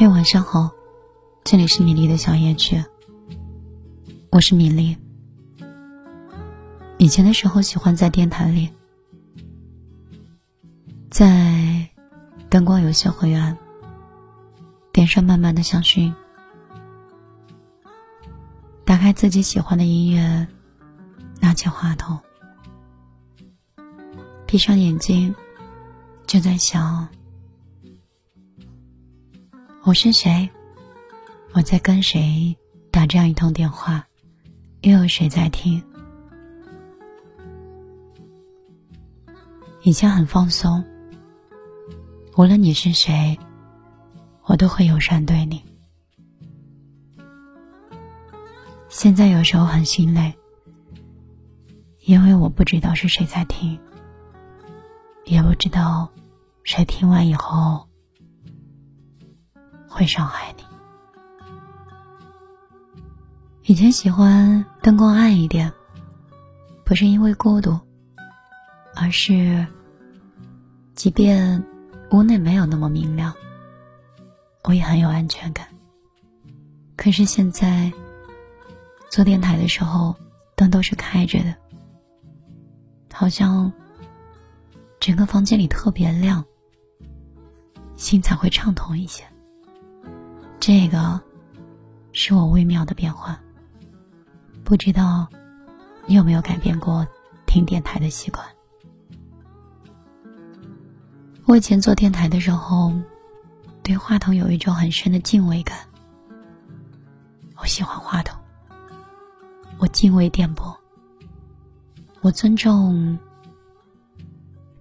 嘿，晚上好，这里是米粒的小夜曲，我是米粒。以前的时候喜欢在电台里，在灯光有些灰暗，点上慢慢的香薰，打开自己喜欢的音乐，拿起话筒，闭上眼睛，就在想。我是谁？我在跟谁打这样一通电话？又有谁在听？以前很放松，无论你是谁，我都会友善对你。现在有时候很心累，因为我不知道是谁在听，也不知道谁听完以后。会伤害你。以前喜欢灯光暗一点，不是因为孤独，而是，即便屋内没有那么明亮，我也很有安全感。可是现在，做电台的时候，灯都是开着的，好像整个房间里特别亮，心才会畅通一些。这个是我微妙的变化，不知道你有没有改变过听电台的习惯？我以前做电台的时候，对话筒有一种很深的敬畏感。我喜欢话筒，我敬畏电波，我尊重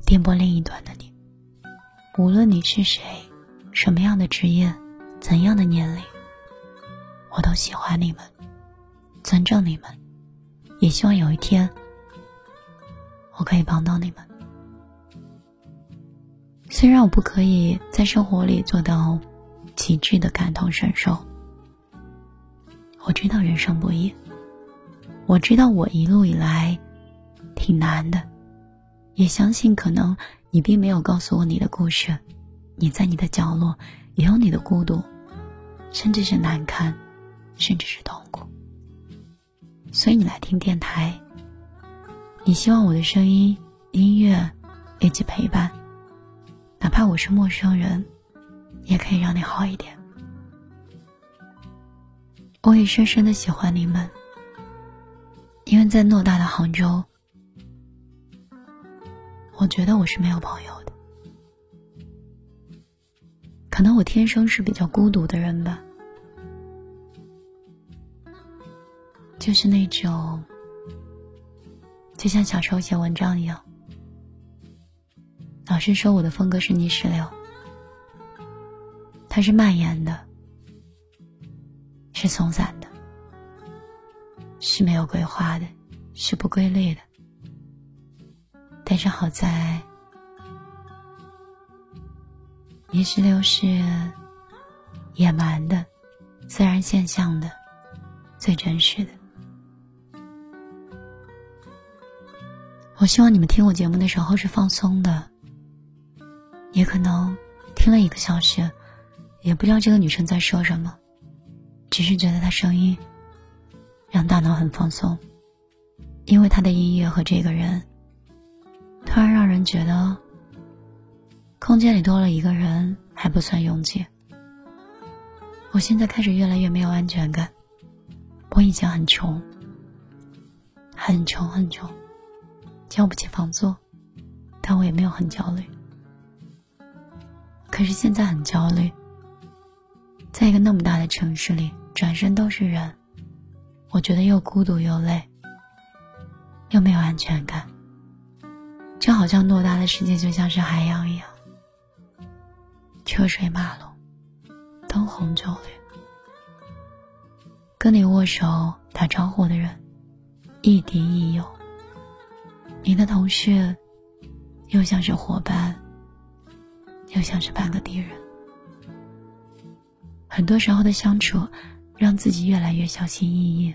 电波另一端的你，无论你是谁，什么样的职业。怎样的年龄，我都喜欢你们，尊重你们，也希望有一天我可以帮到你们。虽然我不可以在生活里做到极致的感同身受，我知道人生不易，我知道我一路以来挺难的，也相信可能你并没有告诉我你的故事，你在你的角落。也有你的孤独，甚至是难堪，甚至是痛苦。所以你来听电台，你希望我的声音、音乐以及陪伴，哪怕我是陌生人，也可以让你好一点。我也深深的喜欢你们，因为在偌大的杭州，我觉得我是没有朋友的。可能我天生是比较孤独的人吧，就是那种，就像小时候写文章一样，老师说我的风格是泥石流，它是蔓延的，是松散的，是没有规划的，是不规律的，但是好在。泥石流是野蛮的、自然现象的、最真实的。我希望你们听我节目的时候是放松的，也可能听了一个小时，也不知道这个女生在说什么，只是觉得她声音让大脑很放松，因为她的音乐和这个人，突然让人觉得。空间里多了一个人还不算拥挤。我现在开始越来越没有安全感。我以前很穷，很穷很穷，交不起房租，但我也没有很焦虑。可是现在很焦虑，在一个那么大的城市里，转身都是人，我觉得又孤独又累，又没有安全感。就好像偌大的世界就像是海洋一样。车水马龙，灯红酒绿，跟你握手打招呼的人，亦敌亦友。你的同事，又像是伙伴，又像是半个敌人。很多时候的相处，让自己越来越小心翼翼，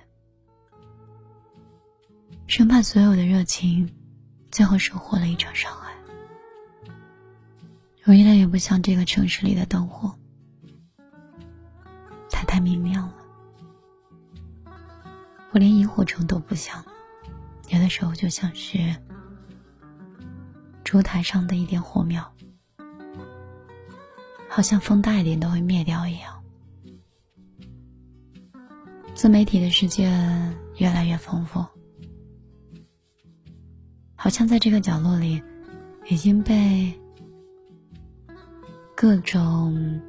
生怕所有的热情，最后收获了一场伤害。我越来越不像这个城市里的灯火，它太明亮了，我连萤火虫都不像，有的时候就像是烛台上的一点火苗，好像风大一点都会灭掉一样。自媒体的世界越来越丰富，好像在这个角落里已经被各种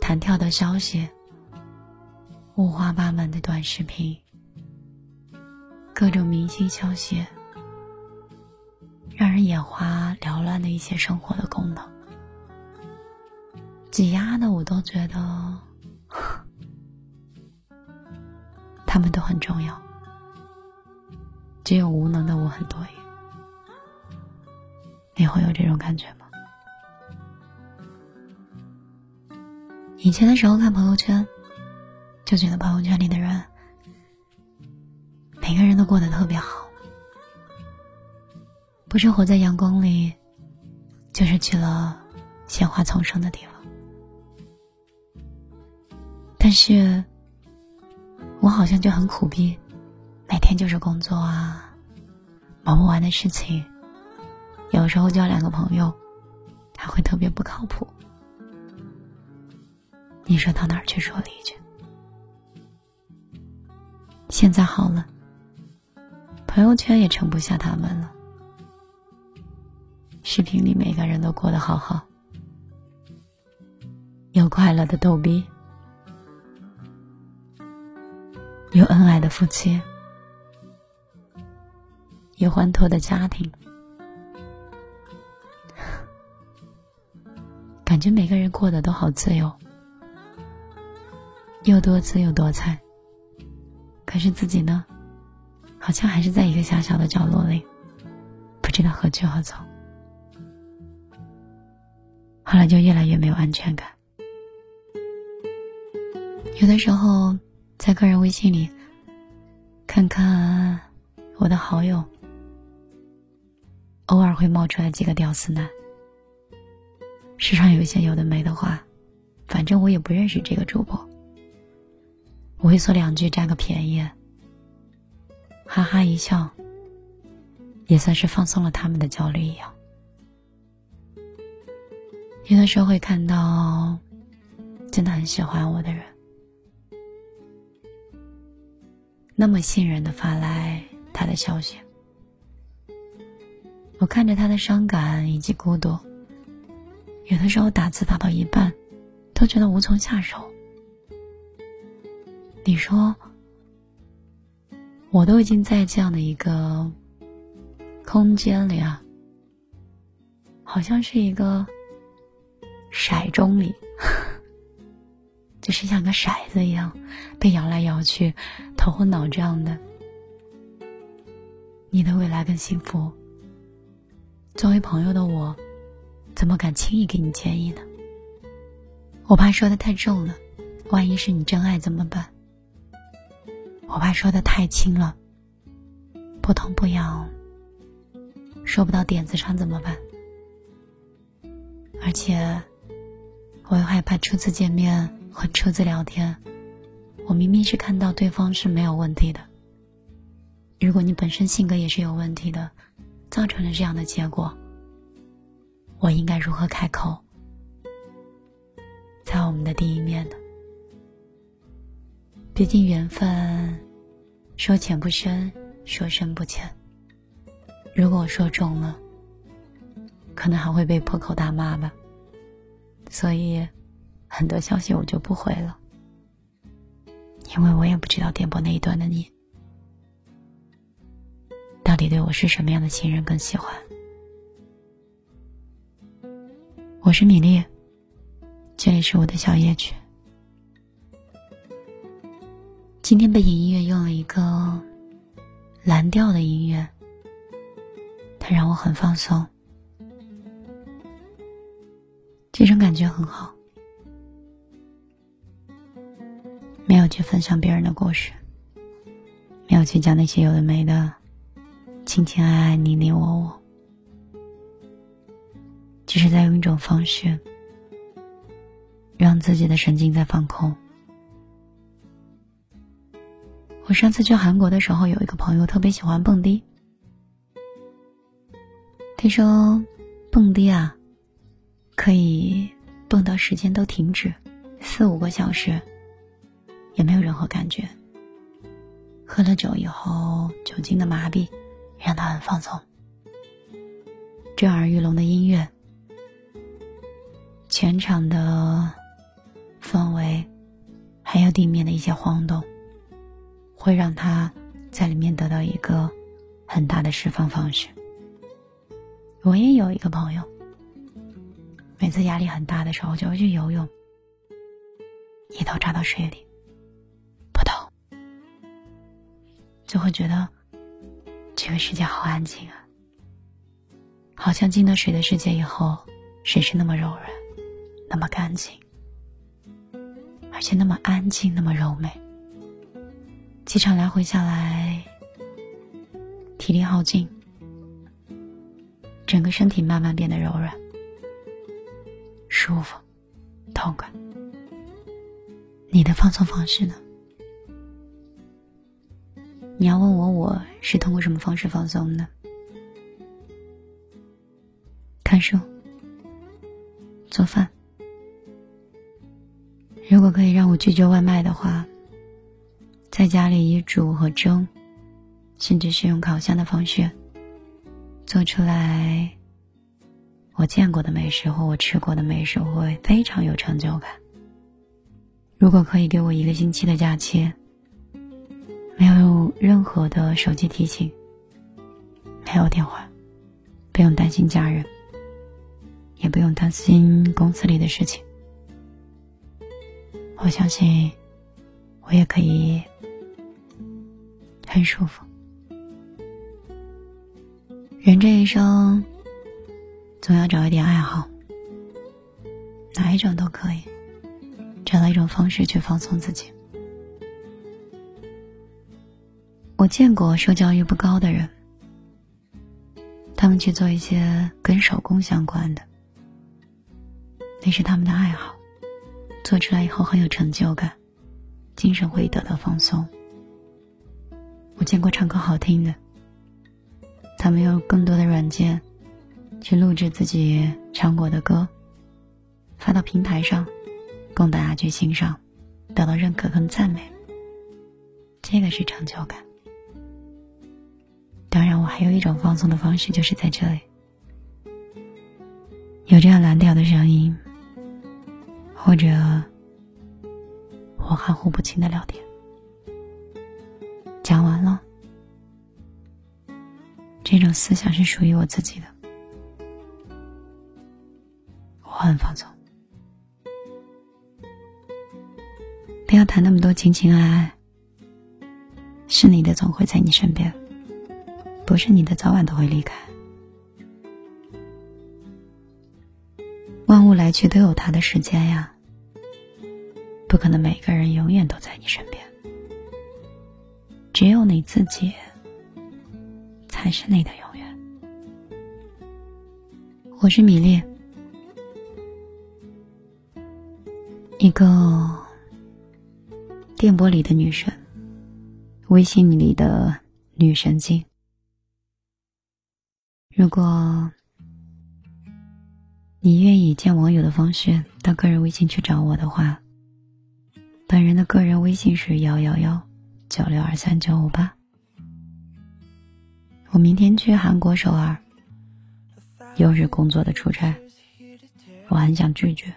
弹跳的消息、五花八门的短视频、各种明星消息，让人眼花缭乱的一些生活的功能，挤压的我都觉得。他们都很重要，只有无能的我很多余。你会有这种感觉吗？以前的时候看朋友圈，就觉得朋友圈里的人，每个人都过得特别好，不是活在阳光里，就是去了鲜花丛生的地方。但是。我好像就很苦逼，每天就是工作啊，忙不完的事情。有时候交两个朋友，还会特别不靠谱。你说到哪儿去说理去？现在好了，朋友圈也盛不下他们了。视频里每个人都过得好好，有快乐的逗逼。有恩爱的夫妻，有欢脱的家庭，感觉每个人过得都好自由，又多姿又多彩。可是自己呢，好像还是在一个小小的角落里，不知道何去何从。后来就越来越没有安全感，有的时候。在个人微信里，看看我的好友，偶尔会冒出来几个屌丝男，时常有一些有的没的话，反正我也不认识这个主播，我会说两句占个便宜，哈哈一笑，也算是放松了他们的焦虑一样。有的时候会看到真的很喜欢我的人。那么信任的发来他的消息，我看着他的伤感以及孤独，有的时候打字打到一半，都觉得无从下手。你说，我都已经在这样的一个空间里啊，好像是一个骰盅里。就是像个骰子一样，被摇来摇去，头昏脑胀的。你的未来更幸福。作为朋友的我，怎么敢轻易给你建议呢？我怕说的太重了，万一是你真爱怎么办？我怕说的太轻了，不痛不痒，说不到点子上怎么办？而且，我又害怕初次见面。和初次聊天，我明明是看到对方是没有问题的。如果你本身性格也是有问题的，造成了这样的结果，我应该如何开口？在我们的第一面呢？毕竟缘分，说浅不深，说深不浅。如果我说重了，可能还会被破口大骂吧。所以。很多消息我就不回了，因为我也不知道点播那一段的你，到底对我是什么样的信任更喜欢。我是米粒，这里是我的小夜曲。今天背景音乐用了一个蓝调的音乐，它让我很放松，这种感觉很好。没有去分享别人的故事，没有去讲那些有的没的，情情爱爱，你你我我，只是在用一种方式，让自己的神经在放空，上次去韩国的时候，有一个朋友特别喜欢蹦迪。听说蹦迪啊，可以蹦到时间都停止，四五个小时，也没有任何感觉。喝了酒以后，酒精的麻痹让他很放松。震耳欲聋的音乐，全场的氛围，还有地面的一些晃动，会让他在里面得到一个很大的释放方式。我也有一个朋友，每次压力很大的时候就会去游泳，一头扎到水里，扑通，就会觉得这个世界好安静啊，好像进了水的世界以后，水是那么柔软，那么干净，而且那么安静，那么柔美。机场来回下来，体力耗尽。整个身体慢慢变得柔软、舒服、痛快。你的放松方式呢？你要问我，我是通过什么方式放松呢？看书、做饭。如果可以让我拒绝外卖的话，在家里以煮和蒸，甚至是用烤箱的方式。做出来，我见过的美食或我吃过的美食会非常有成就感。如果可以给我一个星期的假期，没有任何的手机提醒，没有电话，不用担心家人，也不用担心公司里的事情，我相信我也可以很舒服。人这一生，总要找一点爱好，哪一种都可以，找到一种方式去放松自己。我见过受教育不高的人，他们去做一些跟手工相关的，那是他们的爱好，做出来以后很有成就感，精神会得到放松。我见过唱歌好听的。他们用更多的软件去录制自己唱过的歌，发到平台上，供大家去欣赏，得到认可跟赞美。这个是成就感。当然，我还有一种放松的方式，就是在这里，有这样蓝调的声音，或者我含糊不清的聊天。讲完了。这种思想是属于我自己的，我很放松。不要谈那么多情情爱爱，是你的总会在你身边，不是你的早晚都会离开。万物来去都有它的时间呀，不可能每个人永远都在你身边，只有你自己。才是你的永远。我是米粒，一个电波里的女神，微信里的女神经。如果你愿意见网友的方式到个人微信去找我的话，本人的个人微信是幺幺幺九六二三九五八。我明天去韩国首尔，又是工作的出差，我很想拒绝，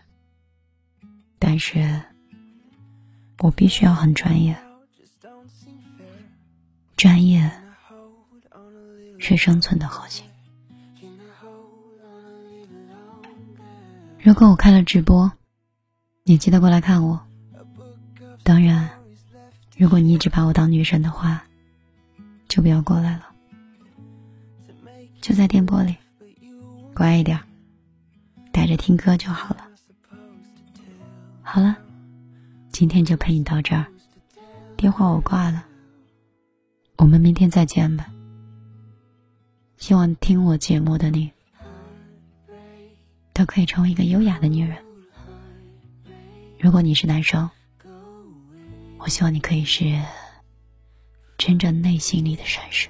但是我必须要很专业，专业是生存的核心。如果我开了直播，你记得过来看我。当然，如果你一直把我当女神的话，就不要过来了。就在电波里，乖一点，带着听歌就好了。好了，今天就陪你到这儿，电话我挂了，我们明天再见吧。希望听我节目的你，都可以成为一个优雅的女人。如果你是男生，我希望你可以是真正内心里的闪失。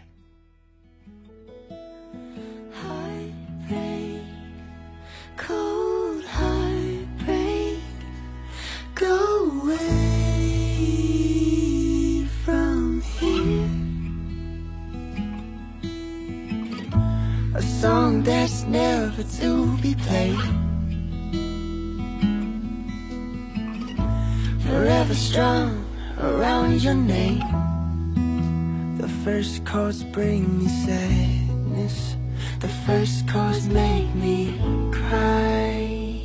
song that's never to be played. Forever strong around your name. The first chords bring me sadness. The first chords make me cry.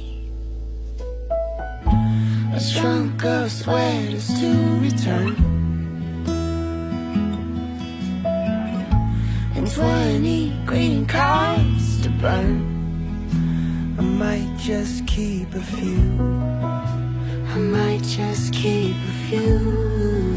A trunk of sweaters to return. and 20 green cards to burn. I might just keep a few. I might just keep a few.